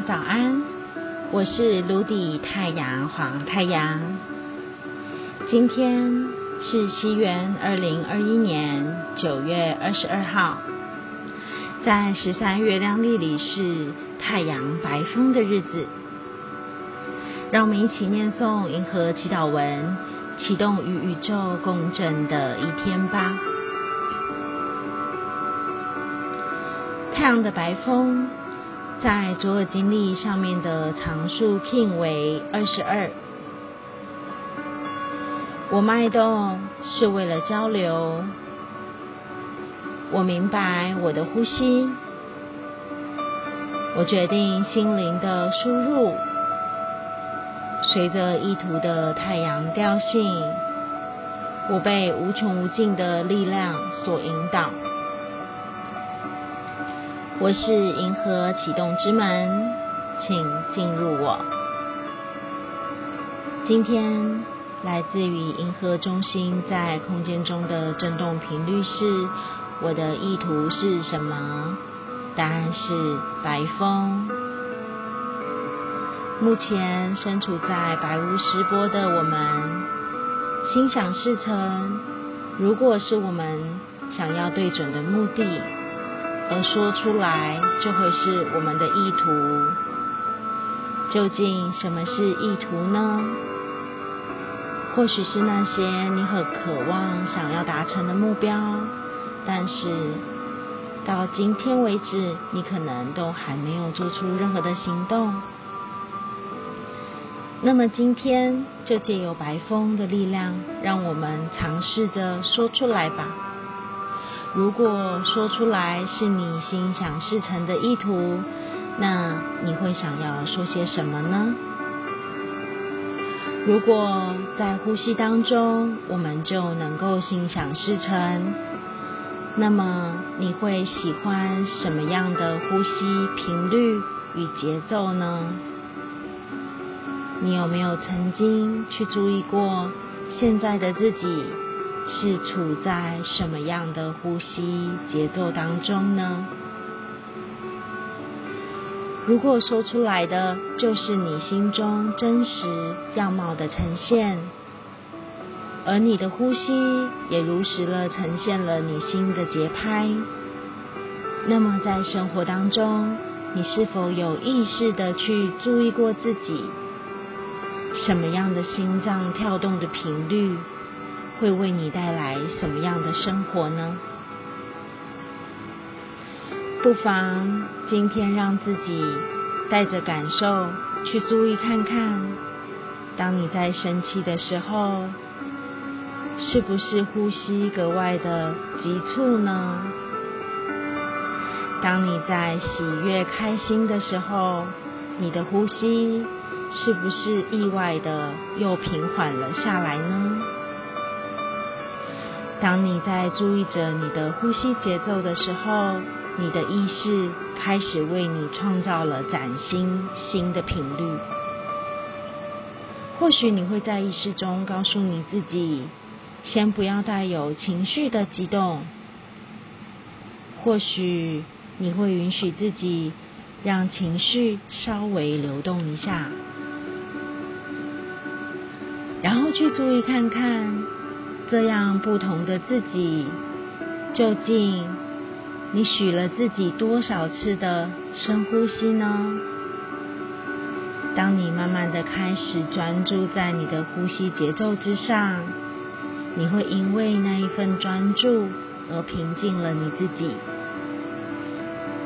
早安，我是卢底太阳黄太阳。今天是西元二零二一年九月二十二号，在十三月亮历里是太阳白风的日子。让我们一起念诵银河祈祷文，启动与宇宙共振的一天吧。太阳的白风。在左耳经历上面的常数 king 为二十二。我脉动是为了交流。我明白我的呼吸。我决定心灵的输入，随着意图的太阳调性，我被无穷无尽的力量所引导。我是银河启动之门，请进入我。今天来自于银河中心在空间中的振动频率是：我的意图是什么？答案是白风。目前身处在白雾时波的我们，心想事成。如果是我们想要对准的目的。而说出来，就会是我们的意图。究竟什么是意图呢？或许是那些你很渴望想要达成的目标，但是到今天为止，你可能都还没有做出任何的行动。那么今天就借由白风的力量，让我们尝试着说出来吧。如果说出来是你心想事成的意图，那你会想要说些什么呢？如果在呼吸当中我们就能够心想事成，那么你会喜欢什么样的呼吸频率与节奏呢？你有没有曾经去注意过现在的自己？是处在什么样的呼吸节奏当中呢？如果说出来的就是你心中真实样貌的呈现，而你的呼吸也如实了呈现了你心的节拍，那么在生活当中，你是否有意识的去注意过自己什么样的心脏跳动的频率？会为你带来什么样的生活呢？不妨今天让自己带着感受去注意看看，当你在生气的时候，是不是呼吸格外的急促呢？当你在喜悦开心的时候，你的呼吸是不是意外的又平缓了下来呢？当你在注意着你的呼吸节奏的时候，你的意识开始为你创造了崭新新的频率。或许你会在意识中告诉你自己，先不要带有情绪的激动。或许你会允许自己让情绪稍微流动一下，然后去注意看看。这样不同的自己，究竟你许了自己多少次的深呼吸呢？当你慢慢的开始专注在你的呼吸节奏之上，你会因为那一份专注而平静了你自己。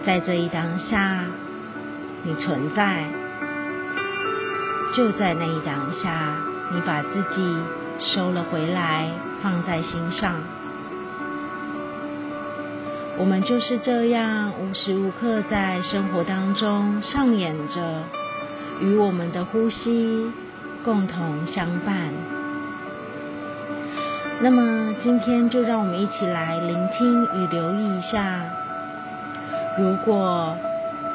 在这一当下，你存在，就在那一当下，你把自己收了回来。放在心上，我们就是这样无时无刻在生活当中上演着，与我们的呼吸共同相伴。那么今天就让我们一起来聆听与留意一下，如果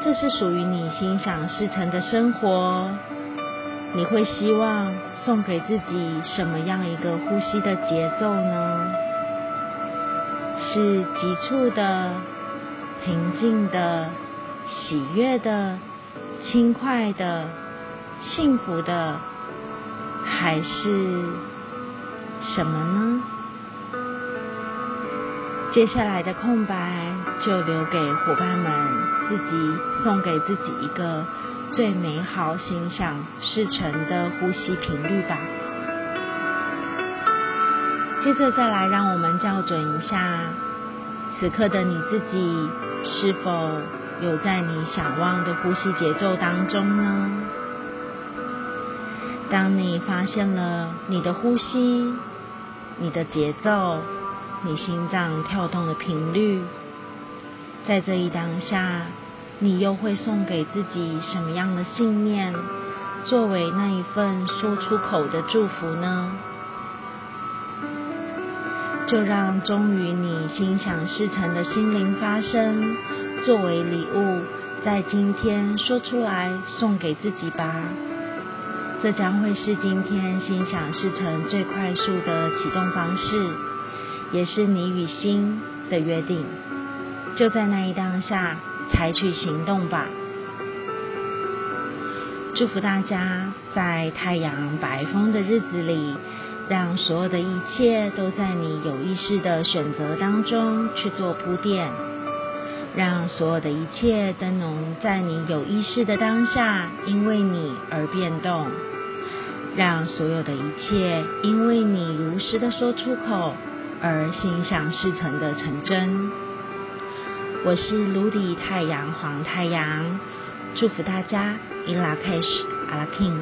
这是属于你心想事成的生活。你会希望送给自己什么样一个呼吸的节奏呢？是急促的、平静的、喜悦的、轻快的、幸福的，还是什么呢？接下来的空白就留给伙伴们自己送给自己一个最美好、心想事成的呼吸频率吧。接着再来，让我们校准一下此刻的你自己是否有在你想望的呼吸节奏当中呢？当你发现了你的呼吸、你的节奏。你心脏跳动的频率，在这一当下，你又会送给自己什么样的信念，作为那一份说出口的祝福呢？就让忠于你心想事成的心灵发声，作为礼物，在今天说出来，送给自己吧。这将会是今天心想事成最快速的启动方式。也是你与心的约定，就在那一当下采取行动吧。祝福大家在太阳白风的日子里，让所有的一切都在你有意识的选择当中去做铺垫，让所有的一切都能在你有意识的当下因为你而变动，让所有的一切因为你如实的说出口。而心想事成的成真。我是卢迪太阳黄太阳，祝福大家，伊拉开始阿拉 king。